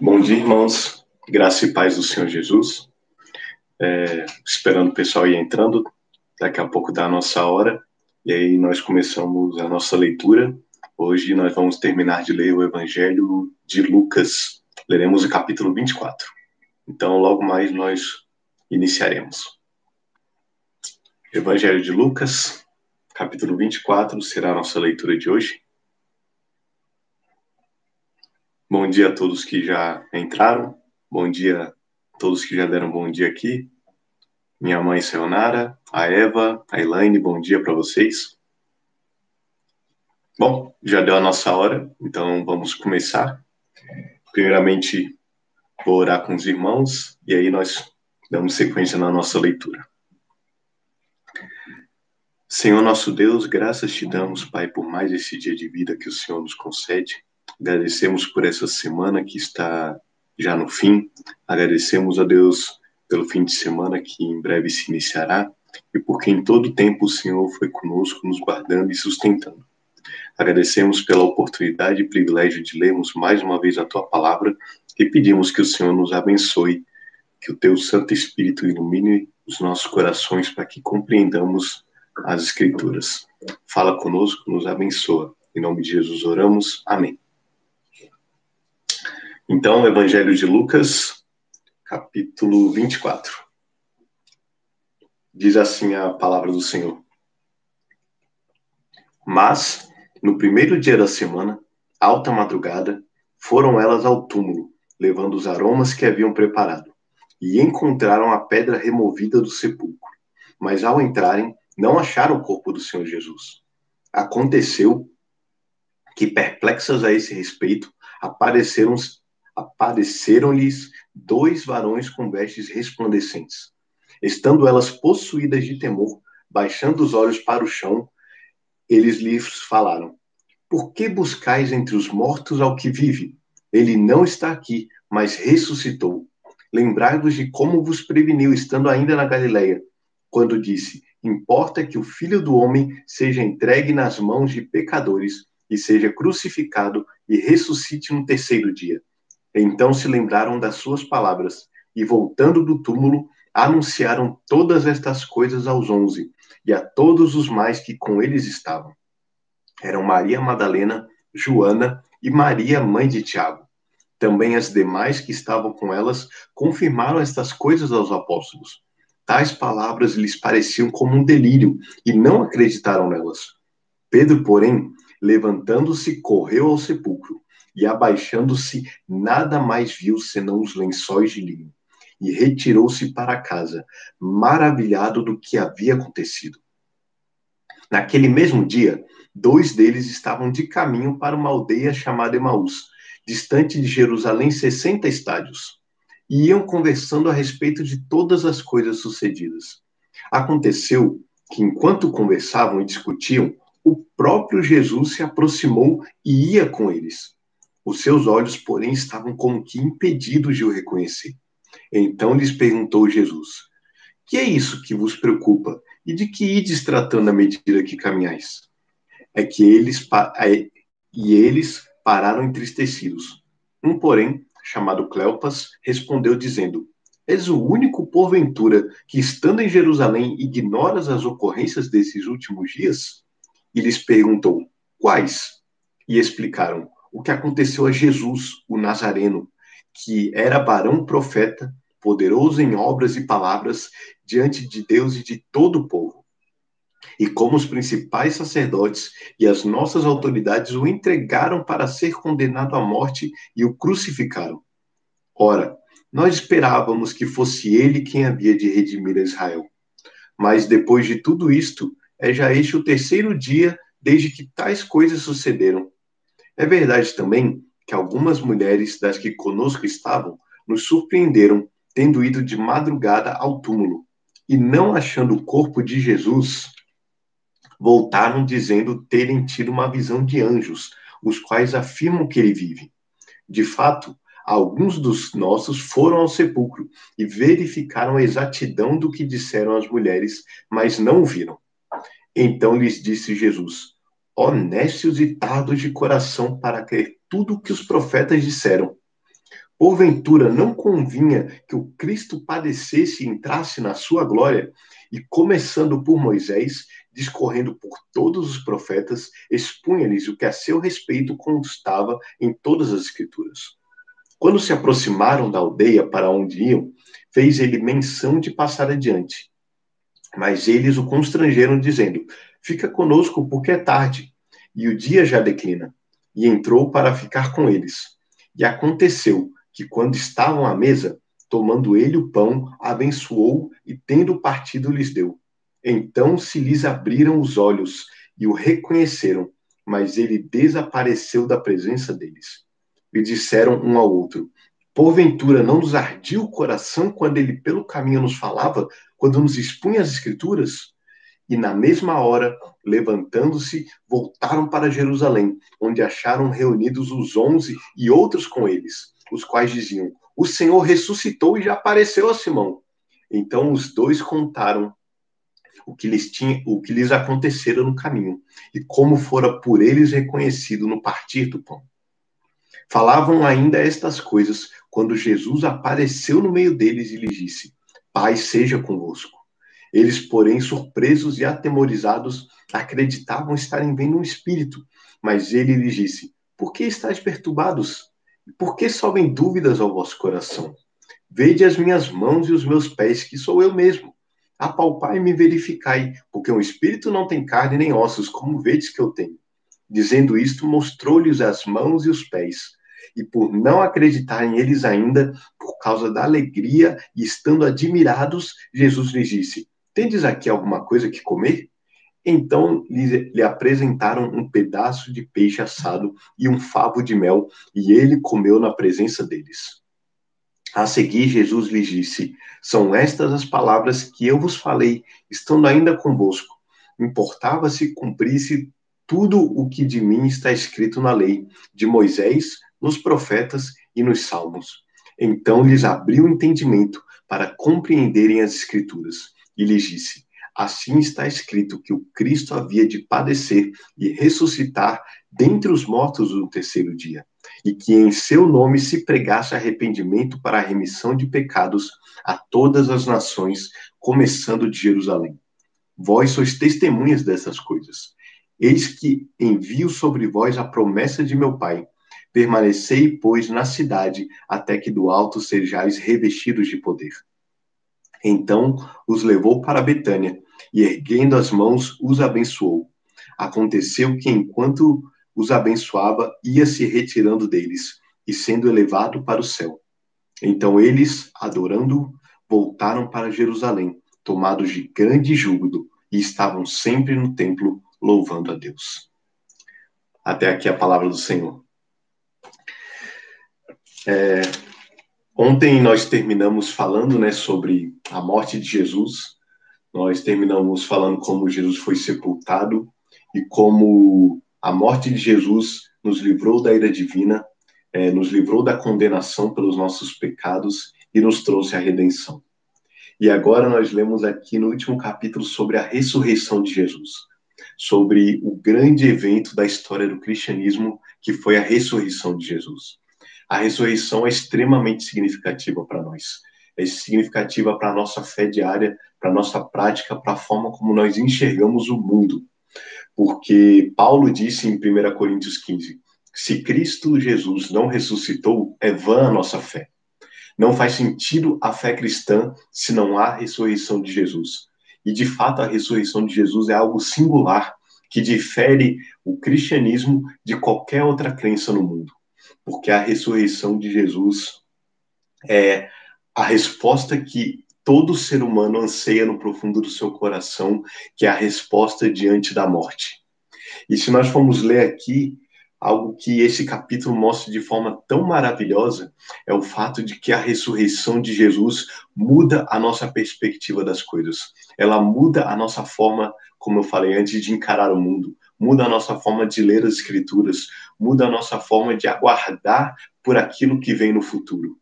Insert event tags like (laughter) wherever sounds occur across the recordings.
Bom dia, irmãos. Graça e paz do Senhor Jesus. É, esperando o pessoal ir entrando, daqui a pouco dá a nossa hora, e aí nós começamos a nossa leitura. Hoje nós vamos terminar de ler o Evangelho de Lucas. Leremos o capítulo 24. Então, logo mais nós iniciaremos. Evangelho de Lucas, capítulo 24, será a nossa leitura de hoje. Bom dia a todos que já entraram. Bom dia a todos que já deram bom dia aqui. Minha mãe Sayonara, a Eva, a Elaine, bom dia para vocês. Bom, já deu a nossa hora, então vamos começar. Primeiramente, vou orar com os irmãos e aí nós damos sequência na nossa leitura. Senhor nosso Deus, graças te damos, Pai, por mais esse dia de vida que o Senhor nos concede. Agradecemos por essa semana que está já no fim. Agradecemos a Deus pelo fim de semana que em breve se iniciará e porque em todo tempo o Senhor foi conosco, nos guardando e sustentando. Agradecemos pela oportunidade e privilégio de lermos mais uma vez a tua palavra e pedimos que o Senhor nos abençoe, que o teu Santo Espírito ilumine os nossos corações para que compreendamos as Escrituras. Fala conosco, nos abençoa. Em nome de Jesus oramos. Amém. Então, Evangelho de Lucas, capítulo 24. Diz assim a palavra do Senhor. Mas, no primeiro dia da semana, alta madrugada, foram elas ao túmulo, levando os aromas que haviam preparado, e encontraram a pedra removida do sepulcro. Mas ao entrarem, não acharam o corpo do Senhor Jesus. Aconteceu que, perplexas a esse respeito, apareceram apareceram-lhes dois varões com vestes resplandecentes. Estando elas possuídas de temor, baixando os olhos para o chão, eles lhes falaram: Por que buscais entre os mortos ao que vive? Ele não está aqui, mas ressuscitou. Lembrai-vos de como vos preveniu, estando ainda na Galileia, quando disse: Importa que o filho do homem seja entregue nas mãos de pecadores e seja crucificado e ressuscite no terceiro dia. Então se lembraram das suas palavras e, voltando do túmulo, anunciaram todas estas coisas aos onze e a todos os mais que com eles estavam. Eram Maria Madalena, Joana e Maria, mãe de Tiago. Também as demais que estavam com elas confirmaram estas coisas aos apóstolos. Tais palavras lhes pareciam como um delírio e não acreditaram nelas. Pedro, porém, levantando-se, correu ao sepulcro e abaixando-se, nada mais viu senão os lençóis de linho, e retirou-se para casa, maravilhado do que havia acontecido. Naquele mesmo dia, dois deles estavam de caminho para uma aldeia chamada Emaús, distante de Jerusalém 60 estádios, e iam conversando a respeito de todas as coisas sucedidas. Aconteceu que, enquanto conversavam e discutiam, o próprio Jesus se aproximou e ia com eles. Os seus olhos, porém, estavam como que impedidos de o reconhecer. Então lhes perguntou Jesus: Que é isso que vos preocupa? E de que ides tratando à medida que caminhais? É que eles é, e eles pararam entristecidos. Um, porém, chamado Cleopas, respondeu dizendo: És o único porventura que, estando em Jerusalém, ignoras as ocorrências desses últimos dias? E lhes perguntou: Quais? E explicaram: o que aconteceu a Jesus, o Nazareno, que era barão profeta, poderoso em obras e palavras diante de Deus e de todo o povo. E como os principais sacerdotes e as nossas autoridades o entregaram para ser condenado à morte e o crucificaram. Ora, nós esperávamos que fosse ele quem havia de redimir Israel. Mas depois de tudo isto, é já este o terceiro dia desde que tais coisas sucederam. É verdade também que algumas mulheres das que conosco estavam nos surpreenderam tendo ido de madrugada ao túmulo e não achando o corpo de Jesus, voltaram dizendo terem tido uma visão de anjos, os quais afirmam que ele vive. De fato, alguns dos nossos foram ao sepulcro e verificaram a exatidão do que disseram as mulheres, mas não o viram. Então lhes disse Jesus: honestos e tardos de coração para crer tudo o que os profetas disseram. Porventura não convinha que o Cristo padecesse e entrasse na sua glória, e começando por Moisés, discorrendo por todos os profetas, expunha-lhes o que a seu respeito constava em todas as Escrituras. Quando se aproximaram da aldeia para onde iam, fez ele menção de passar adiante. Mas eles o constrangeram, dizendo: Fica conosco, porque é tarde, e o dia já declina. E entrou para ficar com eles. E aconteceu que, quando estavam à mesa, tomando ele o pão, abençoou e, tendo partido, lhes deu. Então se lhes abriram os olhos e o reconheceram, mas ele desapareceu da presença deles. E disseram um ao outro: Porventura não nos ardia o coração quando ele pelo caminho nos falava, quando nos expunha as Escrituras? E na mesma hora, levantando-se, voltaram para Jerusalém, onde acharam reunidos os onze e outros com eles os quais diziam: O Senhor ressuscitou e já apareceu a Simão. Então os dois contaram o que lhes tinha, o que lhes acontecera no caminho e como fora por eles reconhecido no partir do pão. Falavam ainda estas coisas quando Jesus apareceu no meio deles e lhes disse: Pai seja convosco. Eles, porém, surpresos e atemorizados, acreditavam estarem vendo um espírito, mas ele lhes disse: Por que estáis perturbados? Por que sobem dúvidas ao vosso coração? Vede as minhas mãos e os meus pés, que sou eu mesmo. Apalpai e me verificai, porque um espírito não tem carne nem ossos, como vedes que eu tenho. Dizendo isto, mostrou-lhes as mãos e os pés. E por não acreditarem eles ainda, por causa da alegria e estando admirados, Jesus lhes disse: Tendes aqui alguma coisa que comer? Então lhe, lhe, apresentaram um pedaço de peixe assado e um favo de mel, e ele comeu na presença deles. A seguir, Jesus lhes disse: São estas as palavras que eu vos falei, estando ainda convosco. Importava-se cumprisse tudo o que de mim está escrito na lei, de Moisés, nos profetas e nos salmos. Então lhes abriu o entendimento para compreenderem as Escrituras, e lhes disse: Assim está escrito que o Cristo havia de padecer e ressuscitar dentre os mortos no terceiro dia, e que em seu nome se pregasse arrependimento para a remissão de pecados a todas as nações, começando de Jerusalém. Vós sois testemunhas dessas coisas. Eis que envio sobre vós a promessa de meu Pai. Permanecei, pois, na cidade, até que do alto sejais revestidos de poder. Então os levou para Betânia e, erguendo as mãos, os abençoou. Aconteceu que, enquanto os abençoava, ia se retirando deles e sendo elevado para o céu. Então eles, adorando, voltaram para Jerusalém, tomados de grande júbilo, e estavam sempre no templo louvando a Deus. Até aqui a palavra do Senhor. É, ontem nós terminamos falando né, sobre a morte de Jesus, nós terminamos falando como Jesus foi sepultado e como a morte de Jesus nos livrou da ira divina, é, nos livrou da condenação pelos nossos pecados e nos trouxe a redenção. E agora nós lemos aqui no último capítulo sobre a ressurreição de Jesus, sobre o grande evento da história do cristianismo, que foi a ressurreição de Jesus. A ressurreição é extremamente significativa para nós é significativa para a nossa fé diária, para a nossa prática, para a forma como nós enxergamos o mundo. Porque Paulo disse em 1 Coríntios 15: se Cristo Jesus não ressuscitou, é vã a nossa fé. Não faz sentido a fé cristã se não há ressurreição de Jesus. E de fato, a ressurreição de Jesus é algo singular que difere o cristianismo de qualquer outra crença no mundo. Porque a ressurreição de Jesus é a resposta que todo ser humano anseia no profundo do seu coração, que é a resposta diante da morte. E se nós formos ler aqui, algo que esse capítulo mostra de forma tão maravilhosa é o fato de que a ressurreição de Jesus muda a nossa perspectiva das coisas. Ela muda a nossa forma, como eu falei antes, de encarar o mundo, muda a nossa forma de ler as escrituras, muda a nossa forma de aguardar por aquilo que vem no futuro.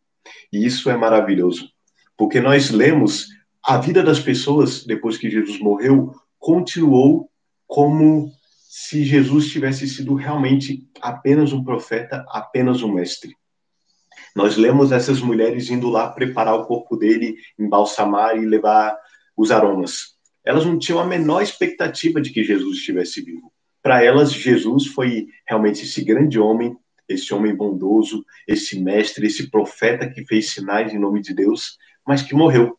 E isso é maravilhoso, porque nós lemos a vida das pessoas depois que Jesus morreu continuou como se Jesus tivesse sido realmente apenas um profeta, apenas um mestre. Nós lemos essas mulheres indo lá preparar o corpo dele, embalsamar e levar os aromas. Elas não tinham a menor expectativa de que Jesus estivesse vivo. Para elas, Jesus foi realmente esse grande homem, esse homem bondoso, esse mestre, esse profeta que fez sinais em nome de Deus, mas que morreu.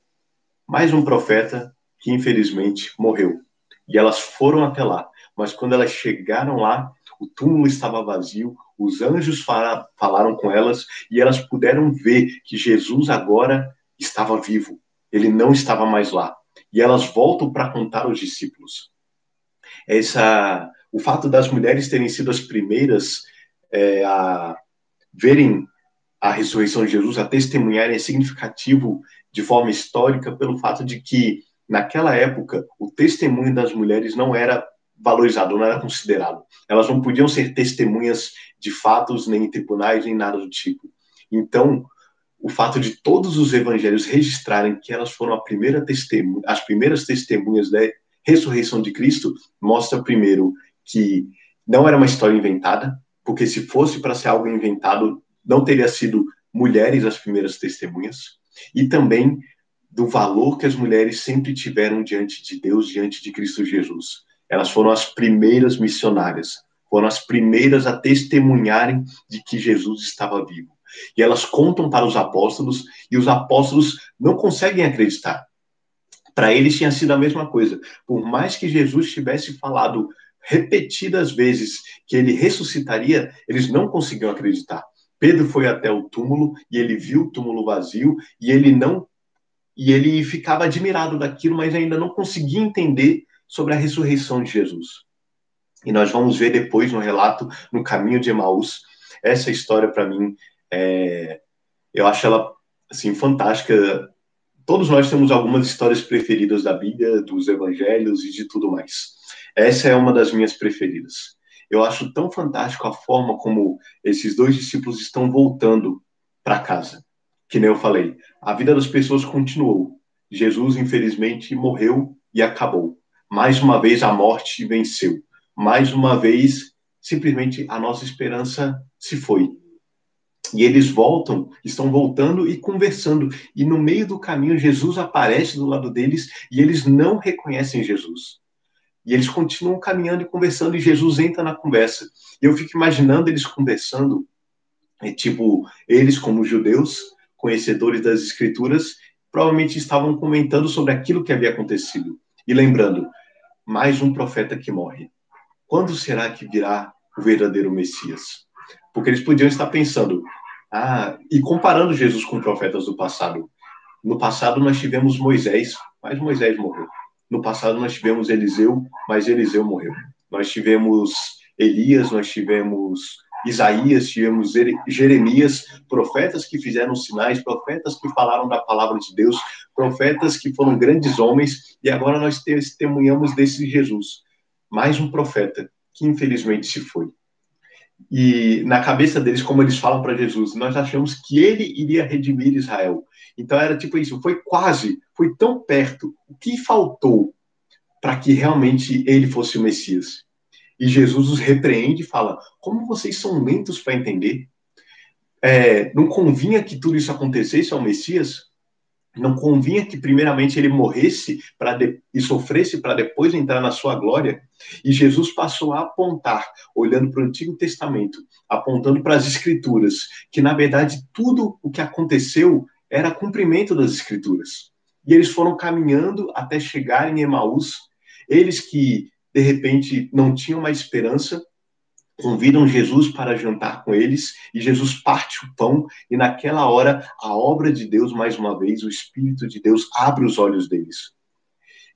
Mais um profeta que infelizmente morreu. E elas foram até lá, mas quando elas chegaram lá, o túmulo estava vazio, os anjos falaram com elas e elas puderam ver que Jesus agora estava vivo. Ele não estava mais lá. E elas voltam para contar aos discípulos. Essa, o fato das mulheres terem sido as primeiras é, a verem a ressurreição de Jesus, a testemunharem, é significativo de forma histórica pelo fato de que, naquela época, o testemunho das mulheres não era valorizado, não era considerado. Elas não podiam ser testemunhas de fatos, nem em tribunais, nem nada do tipo. Então, o fato de todos os evangelhos registrarem que elas foram primeira as primeiras testemunhas da ressurreição de Cristo mostra, primeiro, que não era uma história inventada, porque se fosse para ser algo inventado, não teria sido mulheres as primeiras testemunhas, e também do valor que as mulheres sempre tiveram diante de Deus, diante de Cristo Jesus. Elas foram as primeiras missionárias, foram as primeiras a testemunharem de que Jesus estava vivo. E elas contam para os apóstolos, e os apóstolos não conseguem acreditar. Para eles tinha sido a mesma coisa. Por mais que Jesus tivesse falado repetidas vezes que ele ressuscitaria, eles não conseguiam acreditar. Pedro foi até o túmulo e ele viu o túmulo vazio e ele não e ele ficava admirado daquilo, mas ainda não conseguia entender sobre a ressurreição de Jesus. E nós vamos ver depois no relato no caminho de Emaús. Essa história para mim é, eu acho ela assim fantástica. Todos nós temos algumas histórias preferidas da Bíblia, dos Evangelhos e de tudo mais. Essa é uma das minhas preferidas. Eu acho tão fantástico a forma como esses dois discípulos estão voltando para casa. Que nem eu falei, a vida das pessoas continuou. Jesus, infelizmente, morreu e acabou. Mais uma vez a morte venceu. Mais uma vez, simplesmente a nossa esperança se foi. E eles voltam, estão voltando e conversando. E no meio do caminho, Jesus aparece do lado deles e eles não reconhecem Jesus. E eles continuam caminhando e conversando, e Jesus entra na conversa. E eu fico imaginando eles conversando, é, tipo, eles, como judeus, conhecedores das Escrituras, provavelmente estavam comentando sobre aquilo que havia acontecido. E lembrando, mais um profeta que morre. Quando será que virá o verdadeiro Messias? Porque eles podiam estar pensando, ah, e comparando Jesus com profetas do passado. No passado nós tivemos Moisés, mas Moisés morreu. No passado nós tivemos Eliseu, mas Eliseu morreu. Nós tivemos Elias, nós tivemos Isaías, tivemos Jeremias, profetas que fizeram sinais, profetas que falaram da palavra de Deus, profetas que foram grandes homens, e agora nós testemunhamos desse Jesus, mais um profeta que infelizmente se foi. E na cabeça deles, como eles falam para Jesus, nós achamos que ele iria redimir Israel. Então era tipo isso, foi quase, foi tão perto. O que faltou para que realmente ele fosse o Messias? E Jesus os repreende e fala: Como vocês são lentos para entender? É, não convinha que tudo isso acontecesse ao Messias? Não convinha que primeiramente ele morresse para e sofresse para depois entrar na sua glória? E Jesus passou a apontar, olhando para o Antigo Testamento, apontando para as Escrituras, que na verdade tudo o que aconteceu era cumprimento das Escrituras. E eles foram caminhando até chegar em Emaús, eles que de repente não tinham mais esperança, convidam Jesus para jantar com eles e Jesus parte o pão e naquela hora a obra de Deus mais uma vez, o espírito de Deus abre os olhos deles.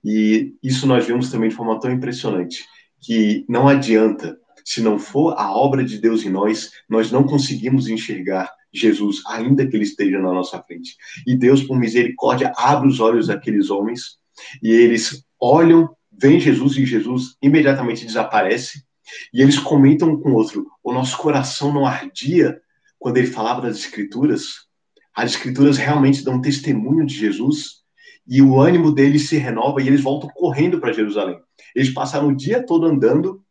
E isso nós vemos também de forma tão impressionante que não adianta se não for a obra de Deus em nós, nós não conseguimos enxergar Jesus, ainda que ele esteja na nossa frente. E Deus, por misericórdia, abre os olhos daqueles homens e eles olham, veem Jesus e Jesus imediatamente desaparece e eles comentam um com o outro: o nosso coração não ardia quando ele falava das Escrituras? As Escrituras realmente dão testemunho de Jesus e o ânimo deles se renova e eles voltam correndo para Jerusalém. Eles passaram o dia todo andando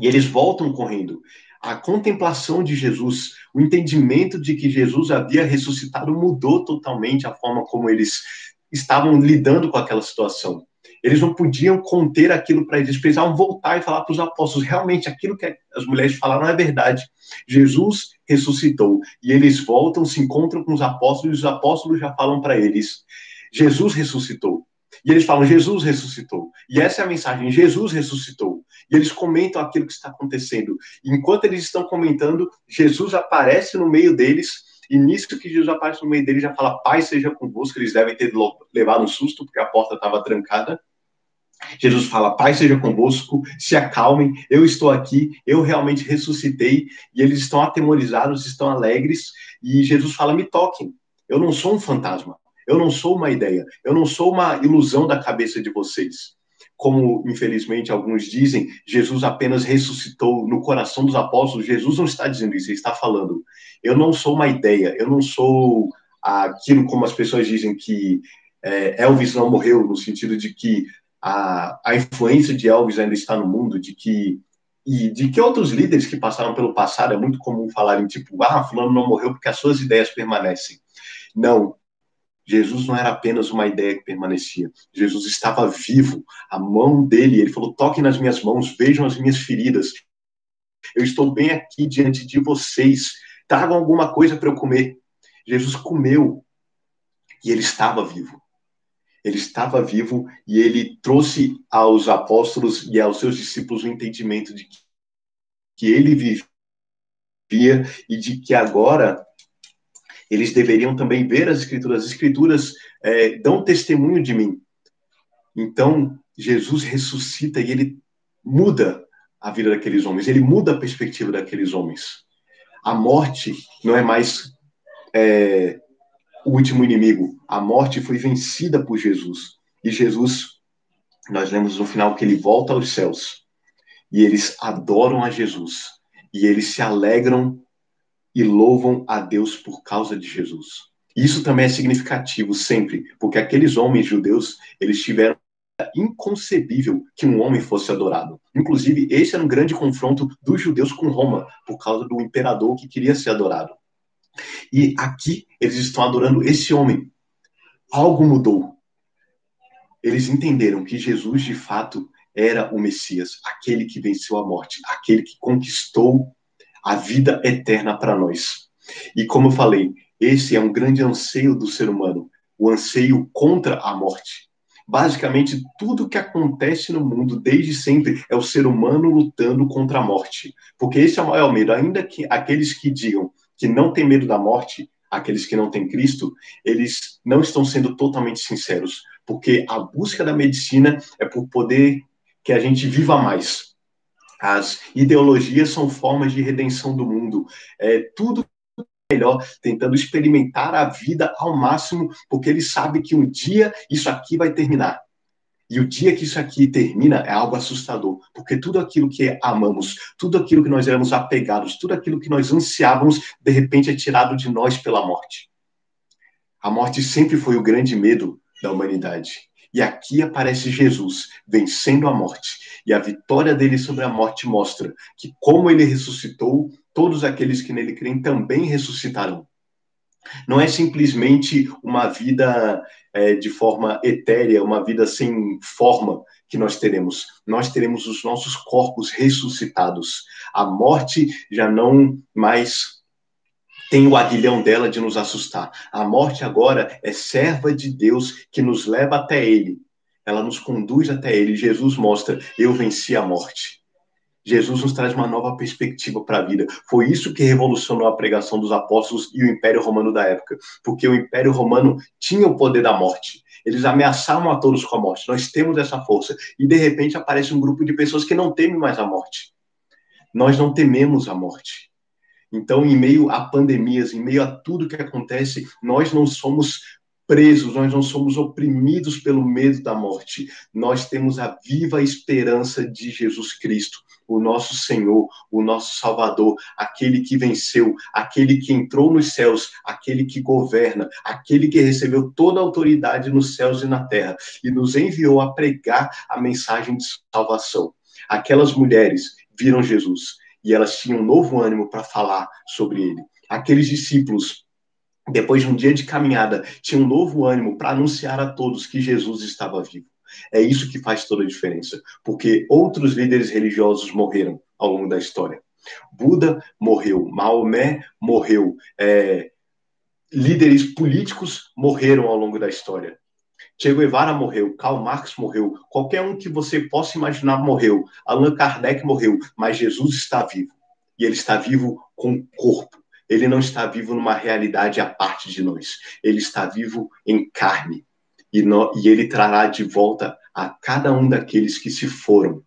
e eles voltam correndo. a contemplação de Jesus, o entendimento de que Jesus havia ressuscitado mudou totalmente a forma como eles estavam lidando com aquela situação. Eles não podiam conter aquilo para eles, precisavam voltar e falar para os apóstolos: realmente, aquilo que as mulheres falaram é verdade. Jesus ressuscitou. E eles voltam, se encontram com os apóstolos, e os apóstolos já falam para eles: Jesus ressuscitou. E eles falam: Jesus ressuscitou. E essa é a mensagem: Jesus ressuscitou. E eles comentam aquilo que está acontecendo. E enquanto eles estão comentando, Jesus aparece no meio deles e nisso que Jesus aparece no meio dele, já fala, Pai seja convosco, eles devem ter levado um susto, porque a porta estava trancada. Jesus fala, Pai seja convosco, se acalmem, eu estou aqui, eu realmente ressuscitei, e eles estão atemorizados, estão alegres, e Jesus fala, me toquem, eu não sou um fantasma, eu não sou uma ideia, eu não sou uma ilusão da cabeça de vocês como infelizmente alguns dizem, Jesus apenas ressuscitou no coração dos apóstolos. Jesus não está dizendo isso, ele está falando: eu não sou uma ideia, eu não sou aquilo como as pessoas dizem que é, Elvis não morreu, no sentido de que a, a influência de Elvis ainda está no mundo, de que e de que outros líderes que passaram pelo passado é muito comum falarem tipo, ah, fulano não morreu porque as suas ideias permanecem. Não, Jesus não era apenas uma ideia que permanecia. Jesus estava vivo. A mão dele, ele falou: toquem nas minhas mãos, vejam as minhas feridas. Eu estou bem aqui diante de vocês. Tragam alguma coisa para eu comer. Jesus comeu e ele estava vivo. Ele estava vivo e ele trouxe aos apóstolos e aos seus discípulos o entendimento de que ele vivia e de que agora eles deveriam também ver as escrituras. As escrituras é, dão testemunho de mim. Então, Jesus ressuscita e ele muda a vida daqueles homens, ele muda a perspectiva daqueles homens. A morte não é mais é, o último inimigo. A morte foi vencida por Jesus. E Jesus, nós lemos no final que ele volta aos céus. E eles adoram a Jesus. E eles se alegram e louvam a Deus por causa de Jesus. Isso também é significativo sempre, porque aqueles homens judeus, eles tiveram inconcebível que um homem fosse adorado. Inclusive, esse era um grande confronto dos judeus com Roma, por causa do imperador que queria ser adorado. E aqui eles estão adorando esse homem. Algo mudou. Eles entenderam que Jesus, de fato, era o Messias, aquele que venceu a morte, aquele que conquistou a vida eterna para nós. E como eu falei, esse é um grande anseio do ser humano, o anseio contra a morte. Basicamente, tudo que acontece no mundo desde sempre é o ser humano lutando contra a morte. Porque esse é o maior medo. Ainda que aqueles que digam que não têm medo da morte, aqueles que não têm Cristo, eles não estão sendo totalmente sinceros. Porque a busca da medicina é por poder que a gente viva mais, as ideologias são formas de redenção do mundo. É tudo melhor, tentando experimentar a vida ao máximo, porque ele sabe que um dia isso aqui vai terminar. E o dia que isso aqui termina é algo assustador, porque tudo aquilo que amamos, tudo aquilo que nós éramos apegados, tudo aquilo que nós ansiávamos, de repente é tirado de nós pela morte. A morte sempre foi o grande medo da humanidade. E aqui aparece Jesus vencendo a morte. E a vitória dele sobre a morte mostra que, como ele ressuscitou, todos aqueles que nele creem também ressuscitarão. Não é simplesmente uma vida é, de forma etérea, uma vida sem forma que nós teremos. Nós teremos os nossos corpos ressuscitados. A morte já não mais tem o aguilhão dela de nos assustar. A morte agora é serva de Deus que nos leva até Ele. Ela nos conduz até Ele. Jesus mostra: eu venci a morte. Jesus nos traz uma nova perspectiva para a vida. Foi isso que revolucionou a pregação dos apóstolos e o Império Romano da época, porque o Império Romano tinha o poder da morte. Eles ameaçavam a todos com a morte. Nós temos essa força. E de repente aparece um grupo de pessoas que não temem mais a morte. Nós não tememos a morte. Então, em meio a pandemias, em meio a tudo que acontece, nós não somos presos, nós não somos oprimidos pelo medo da morte. Nós temos a viva esperança de Jesus Cristo, o nosso Senhor, o nosso Salvador, aquele que venceu, aquele que entrou nos céus, aquele que governa, aquele que recebeu toda a autoridade nos céus e na terra e nos enviou a pregar a mensagem de salvação. Aquelas mulheres viram Jesus e elas tinham um novo ânimo para falar sobre ele. Aqueles discípulos, depois de um dia de caminhada, tinham um novo ânimo para anunciar a todos que Jesus estava vivo. É isso que faz toda a diferença, porque outros líderes religiosos morreram ao longo da história. Buda morreu, Maomé morreu, é, líderes políticos morreram ao longo da história. Che Guevara morreu, Karl Marx morreu, qualquer um que você possa imaginar morreu, Allan Kardec morreu, mas Jesus está vivo. E ele está vivo com corpo. Ele não está vivo numa realidade à parte de nós. Ele está vivo em carne. E, no, e ele trará de volta a cada um daqueles que se foram,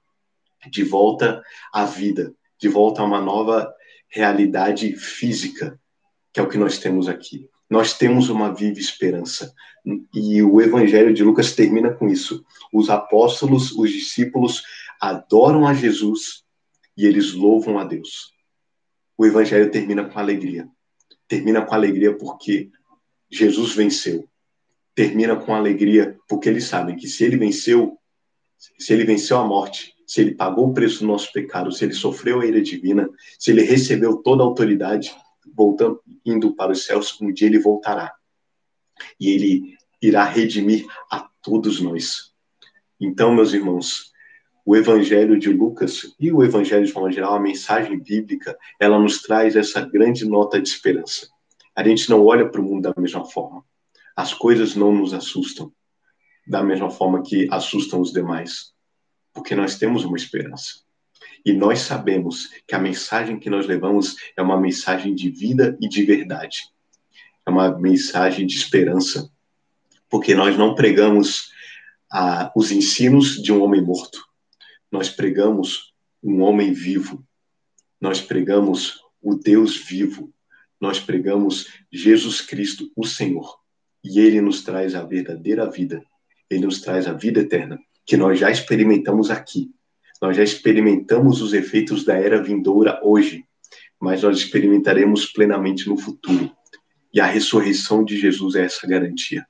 de volta à vida, de volta a uma nova realidade física, que é o que nós temos aqui. Nós temos uma viva esperança. E o Evangelho de Lucas termina com isso. Os apóstolos, os discípulos adoram a Jesus e eles louvam a Deus. O Evangelho termina com alegria. Termina com alegria porque Jesus venceu. Termina com alegria porque eles sabem que se ele venceu, se ele venceu a morte, se ele pagou o preço do nosso pecado, se ele sofreu a ira divina, se ele recebeu toda a autoridade, voltando, indo para os céus, um dia ele voltará. E ele irá redimir a todos nós. Então, meus irmãos, o Evangelho de Lucas e o Evangelho de forma geral, a mensagem bíblica, ela nos traz essa grande nota de esperança. A gente não olha para o mundo da mesma forma. As coisas não nos assustam da mesma forma que assustam os demais porque nós temos uma esperança. E nós sabemos que a mensagem que nós levamos é uma mensagem de vida e de verdade. É uma mensagem de esperança. Porque nós não pregamos ah, os ensinos de um homem morto. Nós pregamos um homem vivo. Nós pregamos o Deus vivo. Nós pregamos Jesus Cristo, o Senhor. E ele nos traz a verdadeira vida. Ele nos traz a vida eterna que nós já experimentamos aqui. Nós já experimentamos os efeitos da era vindoura hoje, mas nós experimentaremos plenamente no futuro. E a ressurreição de Jesus é essa garantia.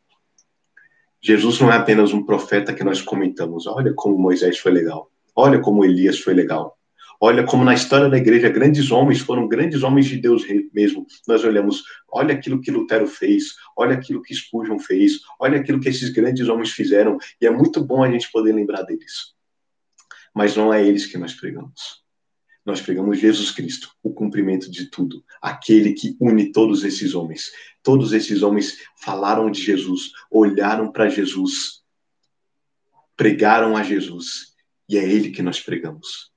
Jesus não é apenas um profeta que nós comentamos. Olha como Moisés foi legal. Olha como Elias foi legal. Olha como na história da igreja grandes homens foram grandes homens de Deus mesmo. Nós olhamos, olha aquilo que Lutero fez, olha aquilo que Spurgeon fez, olha aquilo que esses grandes homens fizeram, e é muito bom a gente poder lembrar deles. Mas não é eles que nós pregamos. Nós pregamos Jesus Cristo, o cumprimento de tudo, aquele que une todos esses homens. Todos esses homens falaram de Jesus, olharam para Jesus, pregaram a Jesus, e é ele que nós pregamos.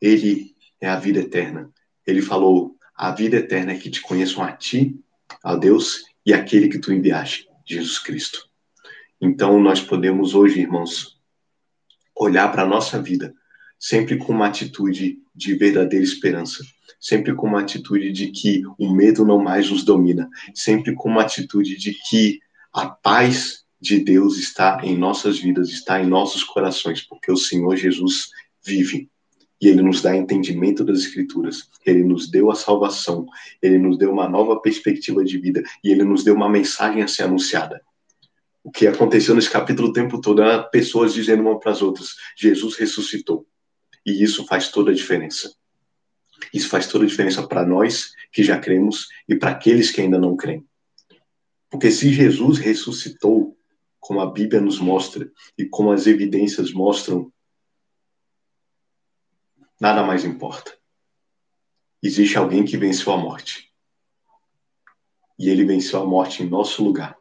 Ele é a vida eterna. Ele falou: A vida eterna é que te conheçam a ti, a Deus, e aquele que tu enviaste, Jesus Cristo. Então nós podemos hoje, irmãos, olhar para a nossa vida sempre com uma atitude de verdadeira esperança, sempre com uma atitude de que o medo não mais nos domina, sempre com uma atitude de que a paz de Deus está em nossas vidas, está em nossos corações, porque o Senhor Jesus vive e ele nos dá entendimento das escrituras, ele nos deu a salvação, ele nos deu uma nova perspectiva de vida e ele nos deu uma mensagem a ser anunciada. O que aconteceu nesse capítulo o tempo todo era pessoas dizendo uma para as outras: Jesus ressuscitou. E isso faz toda a diferença. Isso faz toda a diferença para nós que já cremos e para aqueles que ainda não creem. Porque se Jesus ressuscitou, como a Bíblia nos mostra e como as evidências mostram nada mais importa. Existe alguém que venceu a morte. E ele venceu a morte em nosso lugar.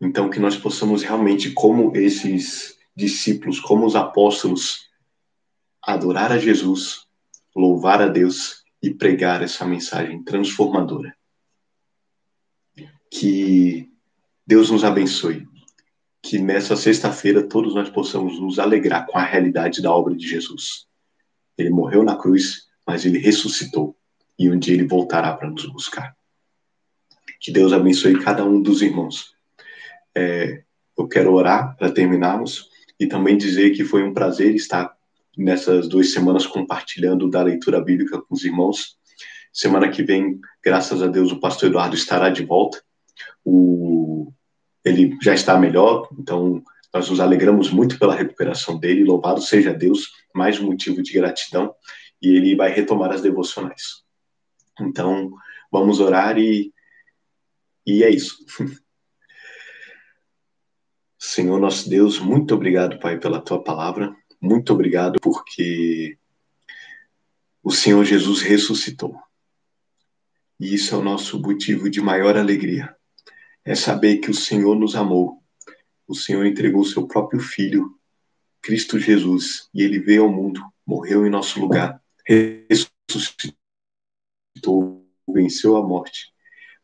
Então, que nós possamos realmente, como esses discípulos, como os apóstolos, adorar a Jesus, louvar a Deus e pregar essa mensagem transformadora. Que Deus nos abençoe. Que nessa sexta-feira todos nós possamos nos alegrar com a realidade da obra de Jesus. Ele morreu na cruz, mas ele ressuscitou. E um dia ele voltará para nos buscar. Que Deus abençoe cada um dos irmãos. É, eu quero orar para terminarmos e também dizer que foi um prazer estar nessas duas semanas compartilhando da leitura bíblica com os irmãos. Semana que vem, graças a Deus, o pastor Eduardo estará de volta. O... Ele já está melhor, então nós nos alegramos muito pela recuperação dele, louvado seja Deus, mais um motivo de gratidão. e ele vai retomar as devocionais. Então, vamos orar e, e é isso. (laughs) Senhor nosso Deus, muito obrigado, Pai, pela tua palavra. Muito obrigado porque o Senhor Jesus ressuscitou. E isso é o nosso motivo de maior alegria. É saber que o Senhor nos amou. O Senhor entregou o seu próprio filho, Cristo Jesus, e ele veio ao mundo, morreu em nosso lugar, ressuscitou, venceu a morte,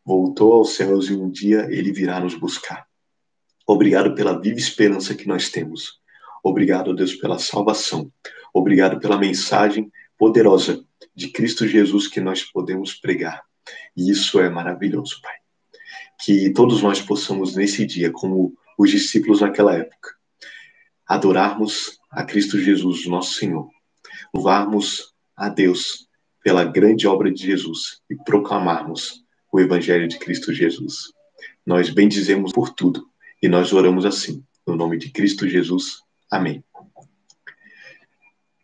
voltou aos céus e um dia ele virá nos buscar. Obrigado pela viva esperança que nós temos. Obrigado, Deus, pela salvação. Obrigado pela mensagem poderosa de Cristo Jesus que nós podemos pregar. E isso é maravilhoso, Pai. Que todos nós possamos, nesse dia, como os discípulos naquela época, adorarmos a Cristo Jesus, nosso Senhor, louvarmos a Deus pela grande obra de Jesus e proclamarmos o Evangelho de Cristo Jesus. Nós bendizemos por tudo e nós oramos assim, no nome de Cristo Jesus. Amém.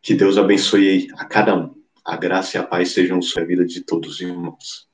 Que Deus abençoe a cada um. A graça e a paz sejam sobre a vida de todos os irmãos.